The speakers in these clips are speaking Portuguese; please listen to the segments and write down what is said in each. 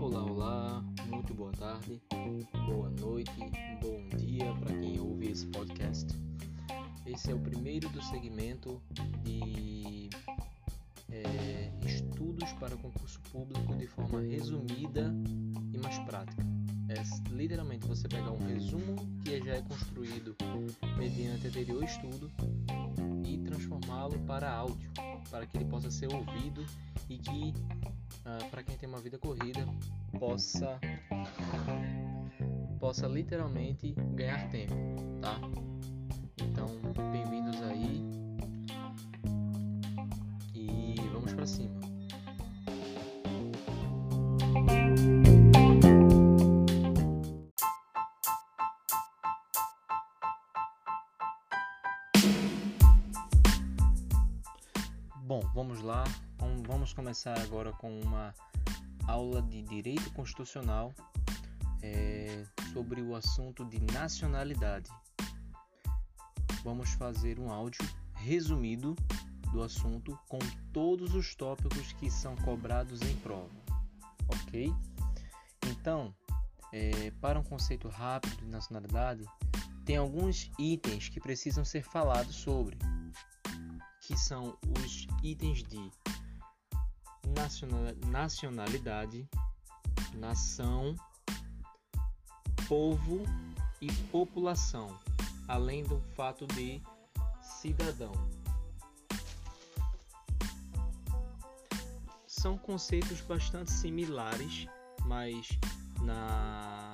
Olá, olá, muito boa tarde, boa noite, bom dia para quem ouve esse podcast. Esse é o primeiro do segmento de é, estudos para concurso público de forma resumida e mais prática. É literalmente você pegar um resumo que já é construído mediante anterior estudo e transformá-lo para áudio, para que ele possa ser ouvido e que, uh, para quem tem uma vida corrida, possa possa literalmente ganhar tempo, tá? Vamos lá. Vamos começar agora com uma aula de Direito Constitucional é, sobre o assunto de nacionalidade. Vamos fazer um áudio resumido do assunto com todos os tópicos que são cobrados em prova, ok? Então, é, para um conceito rápido de nacionalidade, tem alguns itens que precisam ser falados sobre que são os itens de nacionalidade, nação, povo e população, além do fato de cidadão. São conceitos bastante similares, mas na,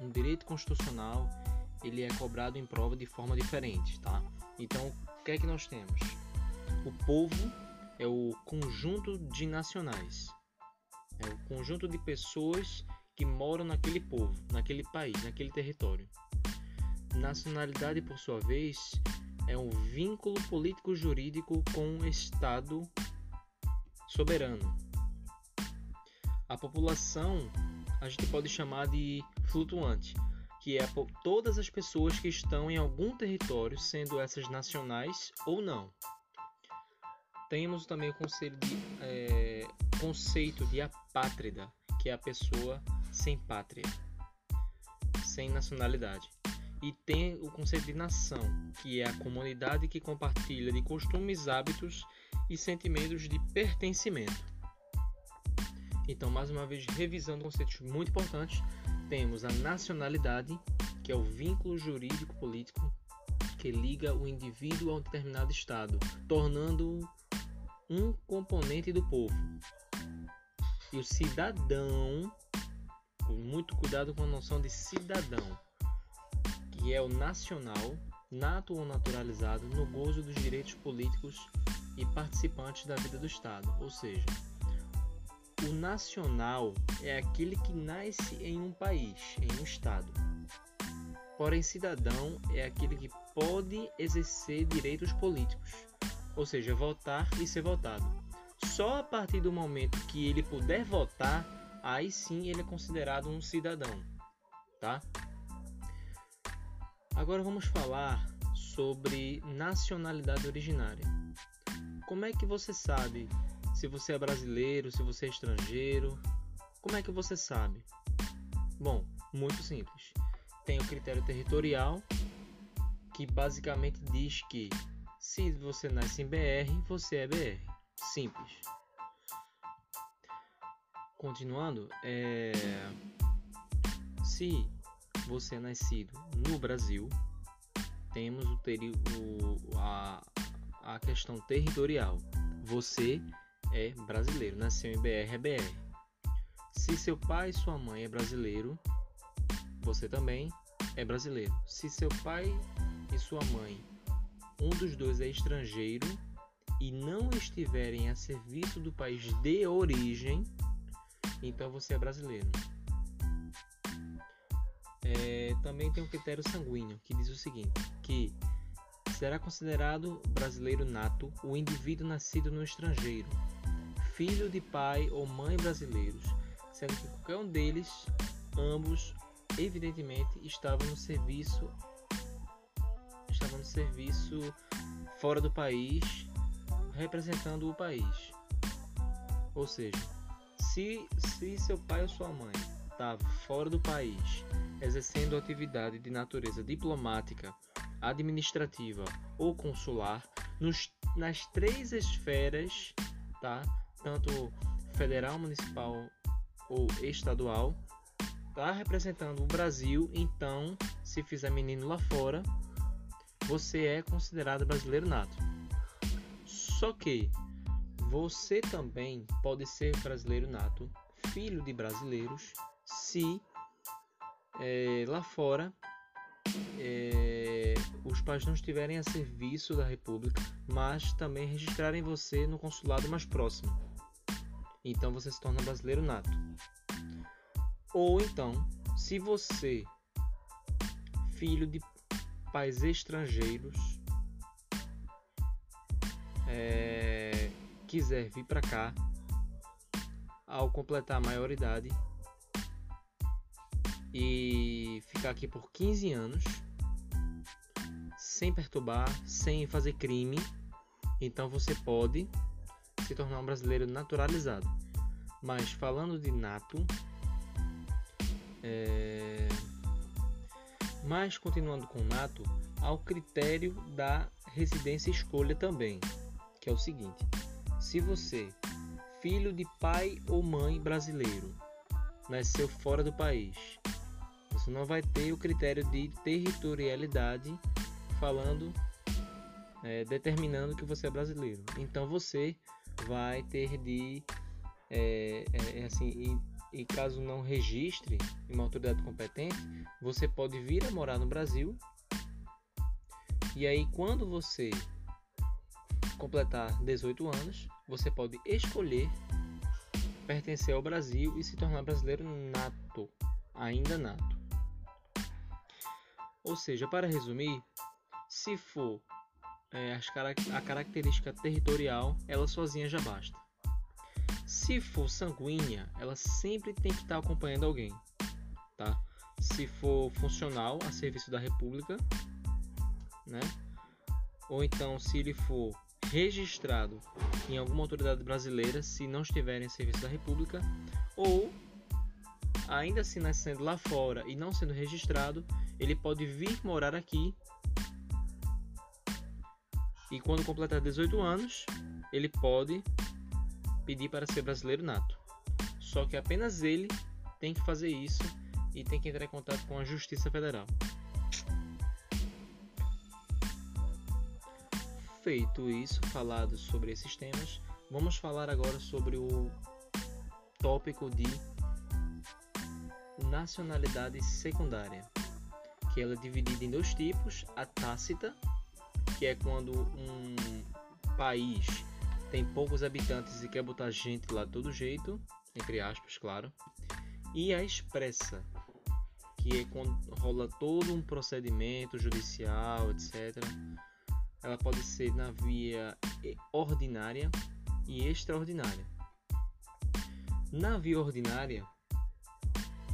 no direito constitucional ele é cobrado em prova de forma diferente, tá? Então, o que é que nós temos? O povo é o conjunto de nacionais, é o conjunto de pessoas que moram naquele povo, naquele país, naquele território. Nacionalidade, por sua vez, é um vínculo político-jurídico com o Estado soberano. A população a gente pode chamar de flutuante, que é todas as pessoas que estão em algum território, sendo essas nacionais ou não. Temos também o conceito de, é, conceito de apátrida, que é a pessoa sem pátria, sem nacionalidade. E tem o conceito de nação, que é a comunidade que compartilha de costumes, hábitos e sentimentos de pertencimento. Então, mais uma vez, revisando conceitos muito importantes, temos a nacionalidade, que é o vínculo jurídico político que liga o indivíduo a um determinado estado, tornando-o um componente do povo. E o cidadão, muito cuidado com a noção de cidadão, que é o nacional, nato ou naturalizado, no gozo dos direitos políticos e participantes da vida do Estado. Ou seja, o nacional é aquele que nasce em um país, em um Estado. Porém, cidadão é aquele que pode exercer direitos políticos ou seja, votar e ser votado. Só a partir do momento que ele puder votar, aí sim ele é considerado um cidadão, tá? Agora vamos falar sobre nacionalidade originária. Como é que você sabe se você é brasileiro, se você é estrangeiro? Como é que você sabe? Bom, muito simples. Tem o critério territorial, que basicamente diz que se você nasce em BR, você é BR. Simples. Continuando, é... se você é nascido no Brasil, temos o, teri... o... a... a questão territorial. Você é brasileiro, nasceu em BR, é BR. Se seu pai e sua mãe é brasileiro, você também é brasileiro. Se seu pai e sua mãe um dos dois é estrangeiro e não estiverem a serviço do país de origem, então você é brasileiro. É, também tem um critério sanguíneo que diz o seguinte: que será considerado brasileiro nato o indivíduo nascido no estrangeiro, filho de pai ou mãe brasileiros, sendo que qualquer um deles, ambos, evidentemente, estavam no serviço serviço fora do país, representando o país. Ou seja, se, se seu pai ou sua mãe estava fora do país, exercendo atividade de natureza diplomática, administrativa ou consular, nos, nas três esferas, tá? tanto federal, municipal ou estadual, tá representando o Brasil, então, se fizer menino lá fora, você é considerado brasileiro nato. Só que você também pode ser brasileiro nato, filho de brasileiros, se é, lá fora é, os pais não estiverem a serviço da República, mas também registrarem você no consulado mais próximo. Então você se torna brasileiro nato. Ou então, se você, filho de pais estrangeiros, é, quiser vir para cá ao completar a maioridade e ficar aqui por 15 anos sem perturbar, sem fazer crime, então você pode se tornar um brasileiro naturalizado. Mas falando de nato, mas continuando com nato, há o critério da residência escolha também, que é o seguinte: se você, filho de pai ou mãe brasileiro, nasceu fora do país, você não vai ter o critério de territorialidade falando, é, determinando que você é brasileiro. Então você vai ter de, é, é, é assim, e, caso não registre em uma autoridade competente, você pode vir a morar no Brasil. E aí, quando você completar 18 anos, você pode escolher pertencer ao Brasil e se tornar brasileiro nato, ainda nato. Ou seja, para resumir, se for é, a característica territorial, ela sozinha já basta. Se for sanguínea, ela sempre tem que estar acompanhando alguém, tá? Se for funcional a serviço da República, né? Ou então se ele for registrado em alguma autoridade brasileira, se não estiver em serviço da República, ou ainda assim nascendo lá fora e não sendo registrado, ele pode vir morar aqui e quando completar 18 anos, ele pode pedir para ser brasileiro nato. Só que apenas ele tem que fazer isso e tem que entrar em contato com a Justiça Federal. Feito isso, falado sobre esses temas, vamos falar agora sobre o tópico de nacionalidade secundária, que ela é dividida em dois tipos: a tácita que é quando um país tem poucos habitantes e quer botar gente lá todo jeito, entre aspas, claro. E a expressa, que é quando rola todo um procedimento judicial, etc. Ela pode ser na via ordinária e extraordinária. Na via ordinária,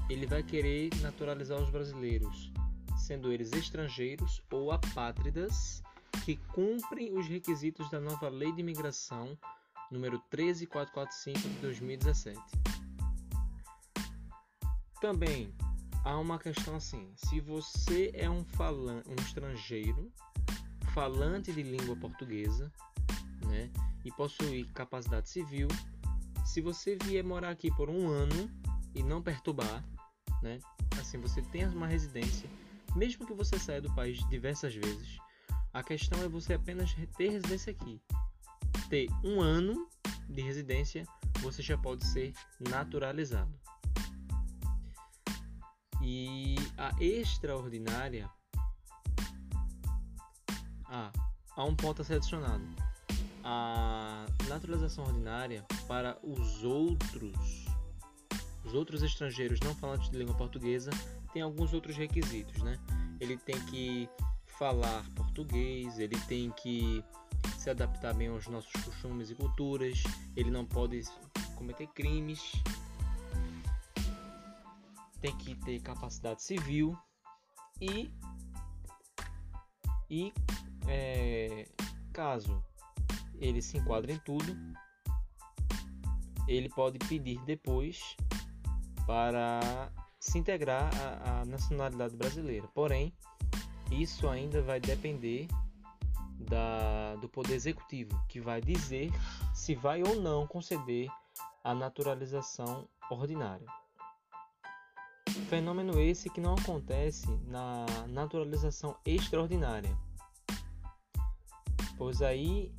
ele vai querer naturalizar os brasileiros, sendo eles estrangeiros ou apátridas que cumprem os requisitos da nova Lei de Imigração número 13445 de 2017. Também há uma questão assim: se você é um falante, um estrangeiro falante de língua portuguesa, né, e possui capacidade civil, se você vier morar aqui por um ano e não perturbar, né, assim você tem uma residência, mesmo que você saia do país diversas vezes, a questão é você apenas ter residência aqui. Ter um ano de residência, você já pode ser naturalizado. E a extraordinária. Ah, há um ponto a ser adicionado. A naturalização ordinária para os outros, os outros estrangeiros não falantes de língua portuguesa, tem alguns outros requisitos, né? Ele tem que falar português, ele tem que se adaptar bem aos nossos costumes e culturas, ele não pode cometer crimes, tem que ter capacidade civil e e é, caso ele se enquadra em tudo, ele pode pedir depois para se integrar à, nacionalidade brasileira. Porém, isso ainda vai depender da, do Poder Executivo, que vai dizer se vai ou não conceder a naturalização ordinária. Fenômeno esse que não acontece na naturalização extraordinária, pois aí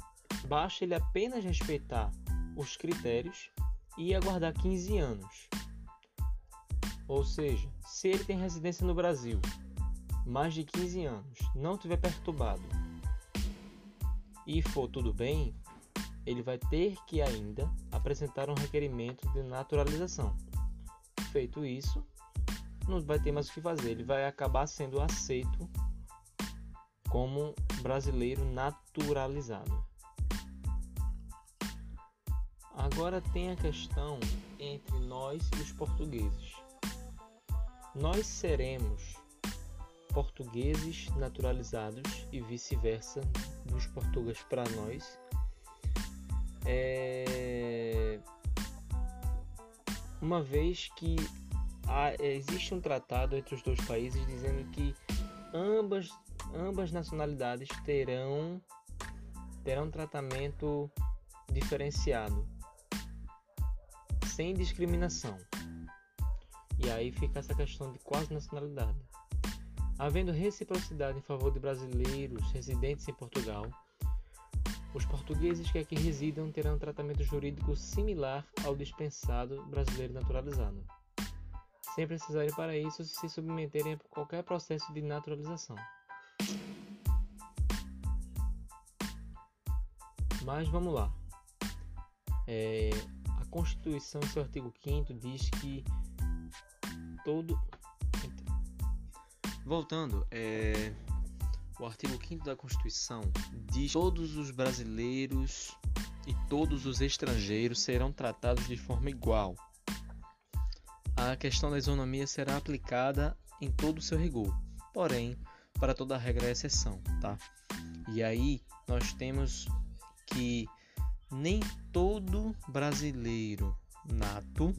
basta ele apenas respeitar os critérios e aguardar 15 anos. Ou seja, se ele tem residência no Brasil mais de 15 anos, não tiver perturbado e for tudo bem, ele vai ter que ainda apresentar um requerimento de naturalização. Feito isso, não vai ter mais o que fazer, ele vai acabar sendo aceito como brasileiro naturalizado. Agora tem a questão entre nós e os portugueses. Nós seremos portugueses naturalizados e vice-versa dos portugueses para nós. É... Uma vez que há, existe um tratado entre os dois países dizendo que ambas, ambas nacionalidades terão, terão tratamento diferenciado sem discriminação. E aí fica essa questão de quase nacionalidade. Havendo reciprocidade em favor de brasileiros residentes em Portugal, os portugueses que aqui residam terão um tratamento jurídico similar ao dispensado brasileiro naturalizado, sem precisarem para isso se submeterem a qualquer processo de naturalização. Mas vamos lá. É, Constituição, seu artigo 5 diz que todo. Voltando, é... o artigo 5 da Constituição diz que todos os brasileiros e todos os estrangeiros serão tratados de forma igual. A questão da isonomia será aplicada em todo o seu rigor, porém, para toda regra é exceção, tá? E aí nós temos que nem todo brasileiro nato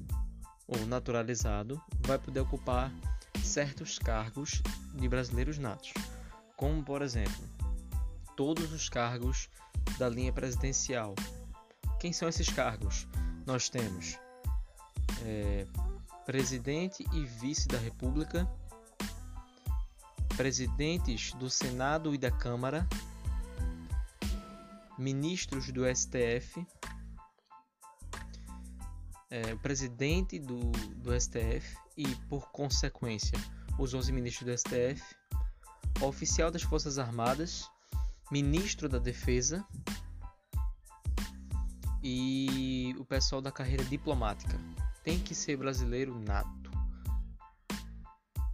ou naturalizado vai poder ocupar certos cargos de brasileiros natos, como por exemplo, todos os cargos da linha presidencial. Quem são esses cargos? Nós temos é, presidente e vice da República, presidentes do Senado e da Câmara, ministros do STF, é, o presidente do, do STF e, por consequência, os 11 ministros do STF, oficial das Forças Armadas, ministro da Defesa e o pessoal da carreira diplomática. Tem que ser brasileiro nato.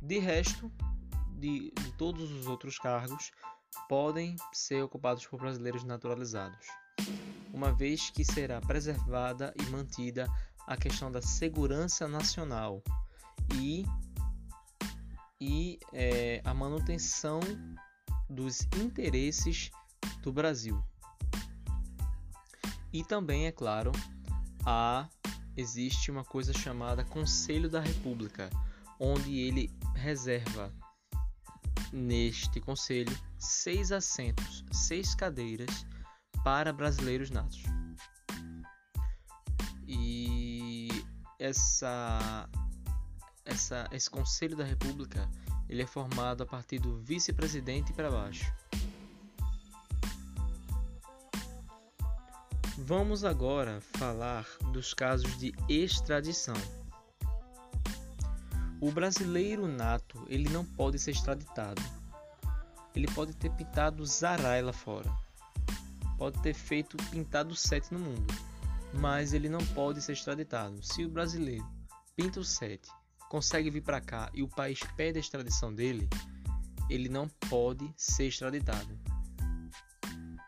De resto, de, de todos os outros cargos, podem ser ocupados por brasileiros naturalizados, uma vez que será preservada e mantida a questão da segurança nacional e, e é, a manutenção dos interesses do Brasil. E também, é claro, há, existe uma coisa chamada Conselho da República, onde ele reserva neste conselho seis assentos, seis cadeiras para brasileiros natos. Essa, essa, esse Conselho da República ele é formado a partir do vice-presidente para baixo. Vamos agora falar dos casos de extradição. O brasileiro nato ele não pode ser extraditado. Ele pode ter pintado Zarai lá fora, pode ter feito pintado sete no mundo, mas ele não pode ser extraditado. Se o brasileiro pinta o sete, consegue vir para cá e o país pede a extradição dele, ele não pode ser extraditado.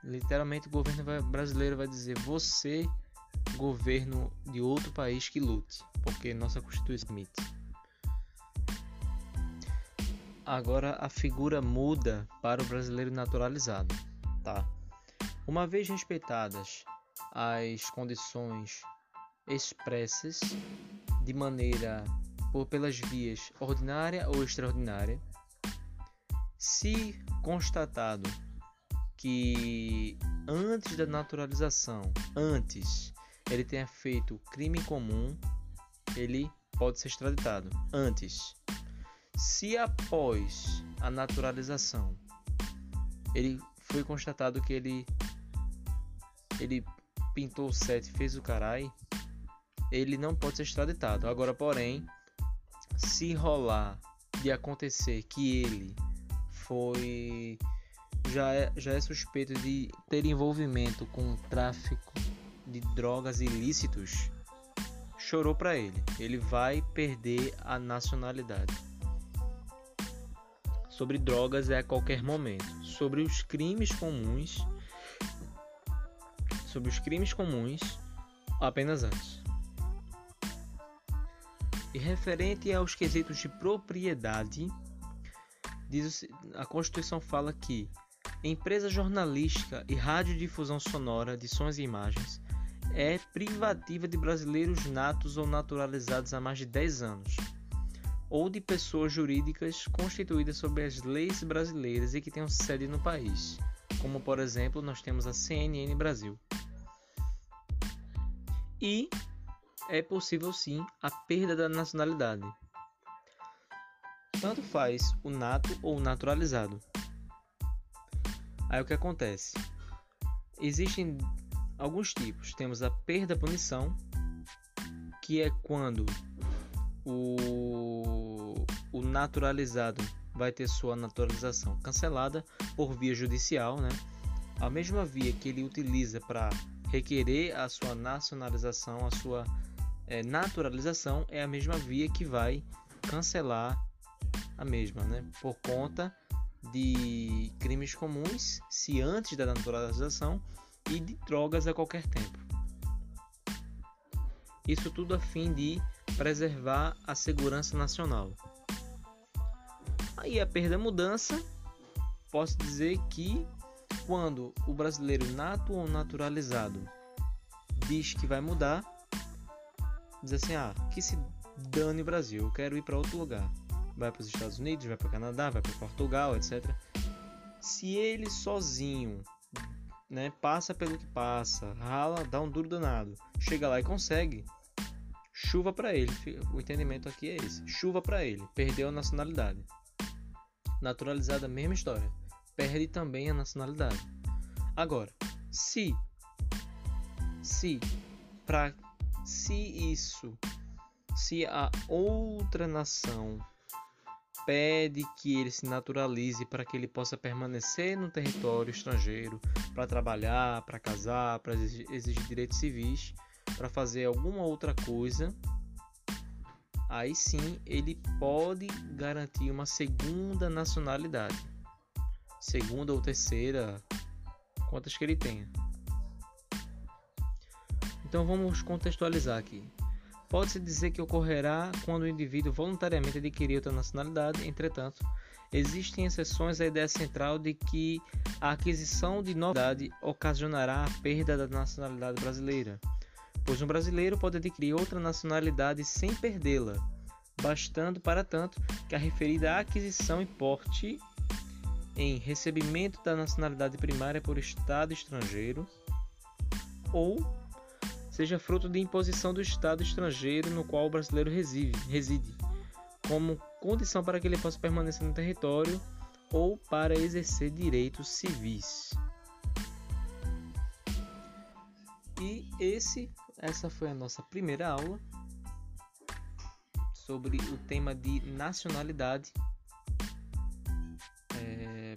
Literalmente o governo brasileiro vai dizer: você, governo de outro país, que lute, porque nossa Constituição permite. Agora a figura muda para o brasileiro naturalizado, tá? Uma vez respeitadas as condições expressas de maneira por pelas vias ordinária ou extraordinária, se constatado que antes da naturalização, antes ele tenha feito crime comum, ele pode ser extraditado. Antes, se após a naturalização ele foi constatado que ele ele pintou o set, fez o carai, ele não pode ser extraditado. Agora, porém, se rolar de acontecer que ele foi já é, já é suspeito de ter envolvimento com tráfico de drogas ilícitos, chorou para ele. Ele vai perder a nacionalidade. Sobre drogas é a qualquer momento. Sobre os crimes comuns, sobre os crimes comuns, apenas antes. E referente aos quesitos de propriedade, diz, a Constituição fala que empresa jornalística e radiodifusão sonora de sons e imagens é privativa de brasileiros natos ou naturalizados há mais de 10 anos, ou de pessoas jurídicas constituídas sob as leis brasileiras e que tenham sede no país, como por exemplo nós temos a CNN Brasil. E é possível sim a perda da nacionalidade. Tanto faz o nato ou o naturalizado. Aí o que acontece? Existem alguns tipos. Temos a perda-punição, que é quando o, o naturalizado vai ter sua naturalização cancelada por via judicial, né? A mesma via que ele utiliza para requerer a sua nacionalização, a sua é, naturalização, é a mesma via que vai cancelar a mesma, né? Por conta de crimes comuns, se antes da naturalização, e de drogas a qualquer tempo. Isso tudo a fim de preservar a segurança nacional. Aí a perda mudança, posso dizer que quando o brasileiro nato ou naturalizado diz que vai mudar, diz assim: "Ah, que se dane Brasil, eu quero ir para outro lugar" vai para os Estados Unidos, vai para o Canadá, vai para Portugal, etc. Se ele sozinho, né, passa pelo que passa, rala, dá um duro danado, chega lá e consegue, chuva para ele. O entendimento aqui é esse: chuva para ele, perdeu a nacionalidade. Naturalizada, mesma história, perde também a nacionalidade. Agora, se se para se isso se a outra nação pede que ele se naturalize para que ele possa permanecer no território estrangeiro para trabalhar, para casar, para exigir direitos civis, para fazer alguma outra coisa, aí sim ele pode garantir uma segunda nacionalidade, segunda ou terceira, quantas que ele tenha. Então vamos contextualizar aqui. Pode-se dizer que ocorrerá quando o indivíduo voluntariamente adquirir outra nacionalidade, entretanto, existem exceções à ideia central de que a aquisição de novidade ocasionará a perda da nacionalidade brasileira, pois um brasileiro pode adquirir outra nacionalidade sem perdê-la, bastando, para tanto, que a referida aquisição importe em recebimento da nacionalidade primária por Estado estrangeiro ou seja fruto de imposição do Estado estrangeiro no qual o brasileiro reside, reside, como condição para que ele possa permanecer no território ou para exercer direitos civis. E esse, essa foi a nossa primeira aula sobre o tema de nacionalidade.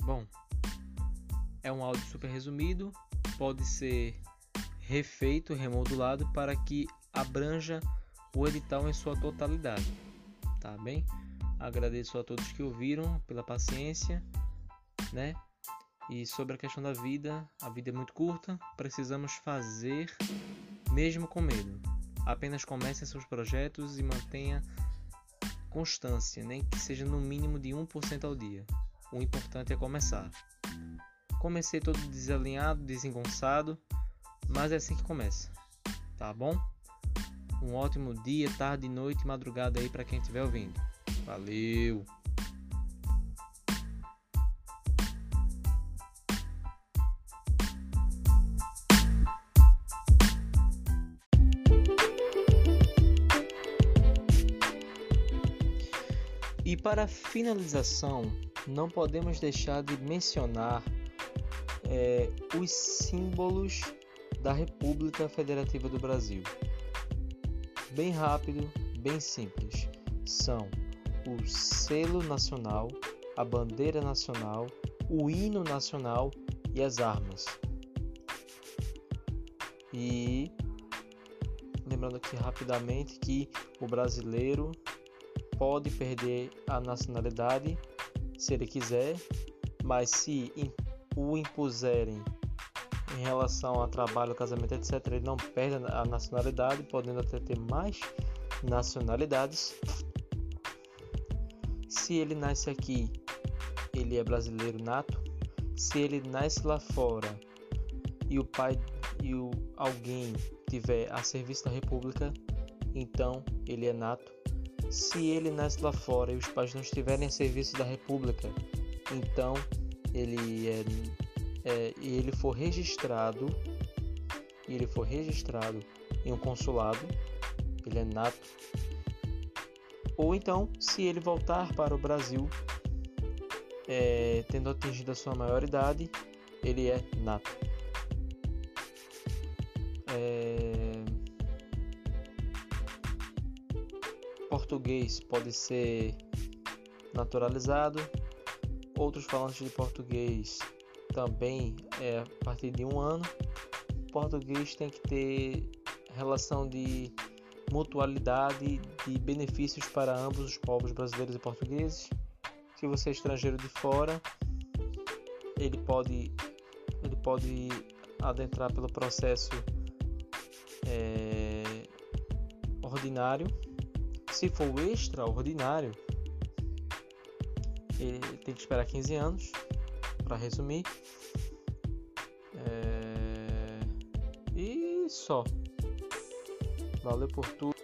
Bom, é um áudio super resumido, pode ser refeito, remodulado para que abranja o edital em sua totalidade. Tá bem? Agradeço a todos que ouviram pela paciência, né? E sobre a questão da vida, a vida é muito curta, precisamos fazer mesmo com medo. Apenas comece seus projetos e mantenha constância, nem que seja no mínimo de 1% ao dia. O importante é começar. Comecei todo desalinhado, desengonçado, mas é assim que começa, tá bom? Um ótimo dia, tarde, noite, madrugada aí para quem estiver ouvindo. Valeu! E para finalização, não podemos deixar de mencionar é, os símbolos da República Federativa do Brasil. Bem rápido, bem simples. São o selo nacional, a bandeira nacional, o hino nacional e as armas. E lembrando aqui rapidamente que o brasileiro pode perder a nacionalidade se ele quiser, mas se o impuserem em relação a trabalho, casamento, etc., ele não perde a nacionalidade, podendo até ter mais nacionalidades. Se ele nasce aqui, ele é brasileiro nato. Se ele nasce lá fora e o pai e o, alguém tiver a serviço da República, então ele é nato. Se ele nasce lá fora e os pais não estiverem a serviço da República, então ele é, é e ele for registrado e ele for registrado em um consulado, ele é nato. Ou então, se ele voltar para o Brasil, é, tendo atingido a sua maioridade, ele é nato. É... Português pode ser naturalizado, outros falantes de português também é a partir de um ano. português tem que ter relação de mutualidade de benefícios para ambos os povos brasileiros e portugueses. Se você é estrangeiro de fora, ele pode ele pode adentrar pelo processo é, ordinário. Se for extraordinário, ele tem que esperar 15 anos, para resumir. É... E só. Valeu por tudo.